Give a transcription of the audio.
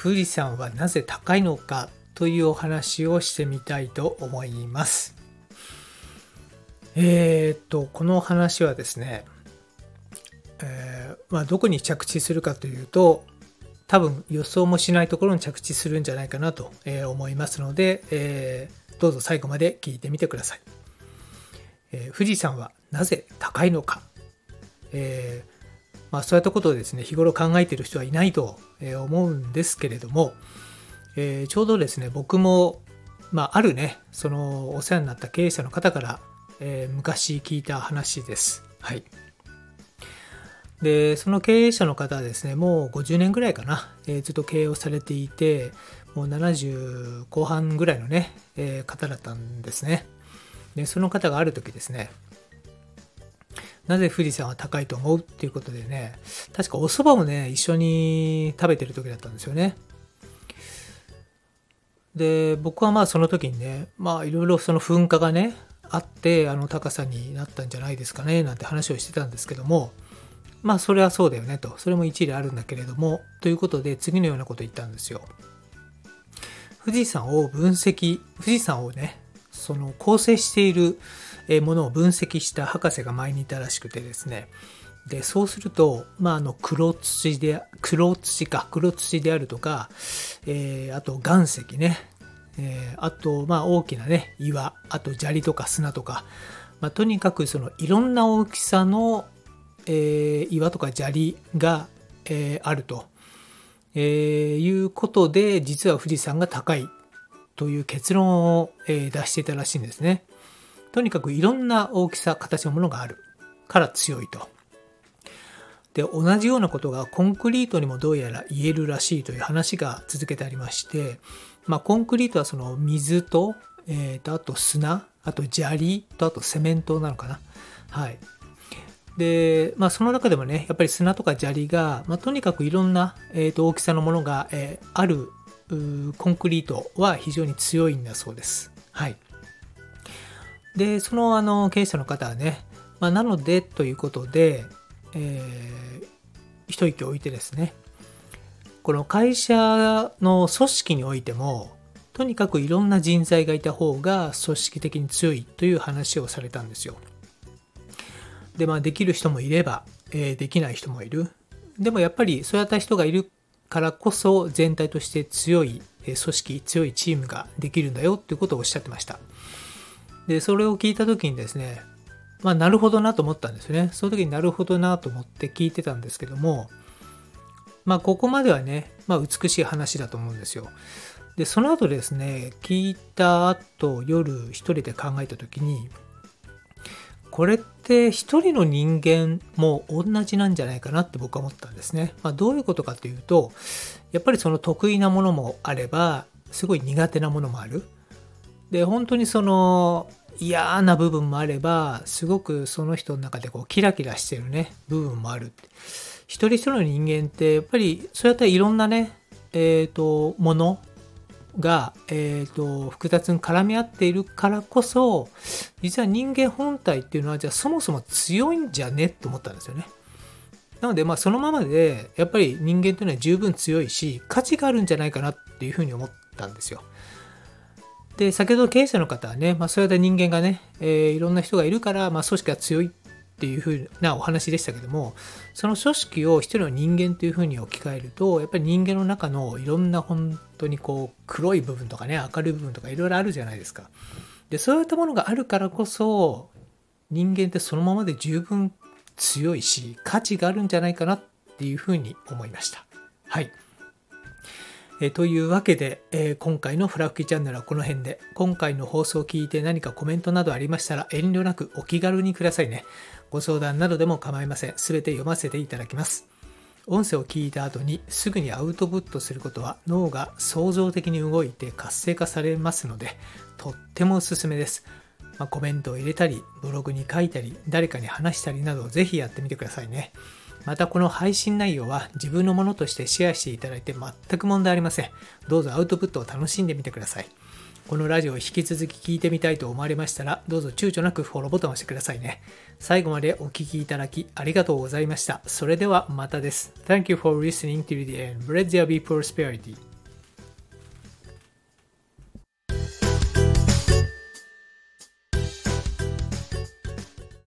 富士山はなぜ高いのかというお話をしてみたいと思います。えー、っと、この話はですね、えーまあ、どこに着地するかというと、多分予想もしないところに着地するんじゃないかなとえ思いますので、えーどうぞ最後まで聞いてみてください。えー富士山はなぜ高いのか、えーまあ、そういったことをですね日頃考えている人はいないと思うんですけれども、えーちょうどですね僕も、まあ、あるねそのお世話になった経営者の方から、えー昔聞いた話です。はい。でその経営者の方はですねもう50年ぐらいかな、えーずっと経営をされていてもう70後半ぐらいのね、えー方だったんですねでその方がある時ですねなぜ富士山は高いと思うっていうことでね確かお蕎麦をね一緒に食べてる時だったんですよね。で僕はまあその時にねまあいろいろその噴火がねあってあの高さになったんじゃないですかねなんて話をしてたんですけどもまあそれはそうだよねと。それも一理あるんだけれどもということで次のようなことを言ったんですよ。富士山を分析富士山をねその構成しているものを分析した博士が前にいたらしくてですね。でそうすると、まあ、あの黒土で黒土か黒土であるとか、えーあと岩石ね、えーあと、まあ、大きなね岩あと砂利とか砂とか、まあ、とにかくそのいろんな大きさの、えー岩とか砂利が、えーあると、えーいうことで実は富士山が高いという結論を、えー出していたらしいんですね。とにかくいろんな大きさ形のものがあるから強いと。で同じようなことがコンクリートにもどうやら言えるらしいという話が続けてありまして、まあ、コンクリートはその水と,、えーとあと砂あと砂利とあとセメントなのかな。はい、で、まあ、その中でもねやっぱり砂とか砂利が、まあ、とにかくいろんな、えーと大きさのものが、えーあるコンクリートは非常に強いんだそうです。はい、でそのあの経営者の方はね、まあ、なのでということで、えー一息置いてですねこの会社の組織においてもとにかくいろんな人材がいた方が組織的に強いという話をされたんですよ。でまあできる人もいれば、えーできない人もいる。でもやっぱりそういった人がいるからこそ全体として強い組織強いチームができるんだよっていうことをおっしゃってました。でそれを聞いた時にですねまあなるほどなと思ったんですね。その時になるほどなと思って聞いてたんですけどもまあここまではね、まあ、美しい話だと思うんですよ。でその後ですね聞いた後夜一人で考えた時にこれって一人の人間も同じなんじゃないかなって僕は思ったんですね。まあ、どういうことかというとやっぱりその得意なものもあればすごい苦手なものもある。で本当にその嫌な部分もあればすごくその人の中でこうキラキラしてるね部分もある一人一人の人間ってやっぱりそうやっていろんなねえっ、とものが、えー、と複雑に絡み合っているからこそ実は人間本体っていうのはじゃあそもそも強いんじゃねって思ったんですよね。なのでまあそのままでやっぱり人間というのは十分強いし価値があるんじゃないかなっていうふうに思ったんですよ。で先ほど経営者の方はね、まあ、そういった人間がね、えーいろんな人がいるから、まあ、組織が強いっていうふうなお話でしたけどもその組織を一人の人間というふうに置き換えるとやっぱり人間の中のいろんな本当にこう黒い部分とかね明るい部分とかいろいろあるじゃないですか。でそういったものがあるからこそ人間ってそのままで十分強いし価値があるんじゃないかなっていうふうに思いました。はい。えというわけで、えー今回のフラフキチャンネルはこの辺で今回の放送を聞いて何かコメントなどありましたら遠慮なくお気軽にくださいねご相談などでも構いませんすべて読ませていただきます音声を聞いた後にすぐにアウトプットすることは脳が創造的に動いて活性化されますのでとってもおすすめです。まあ、コメントを入れたり、ブログに書いたり、誰かに話したりなどぜひやってみてくださいね。またこの配信内容は自分のものとしてシェアしていただいて全く問題ありません。どうぞアウトプットを楽しんでみてください。このラジオを引き続き聞いてみたいと思われましたら、どうぞ躊躇なくフォローボタンを押してくださいね。最後までお聴きいただきありがとうございました。それではまたです。Thank you for listening to the end. Let there be prosperity.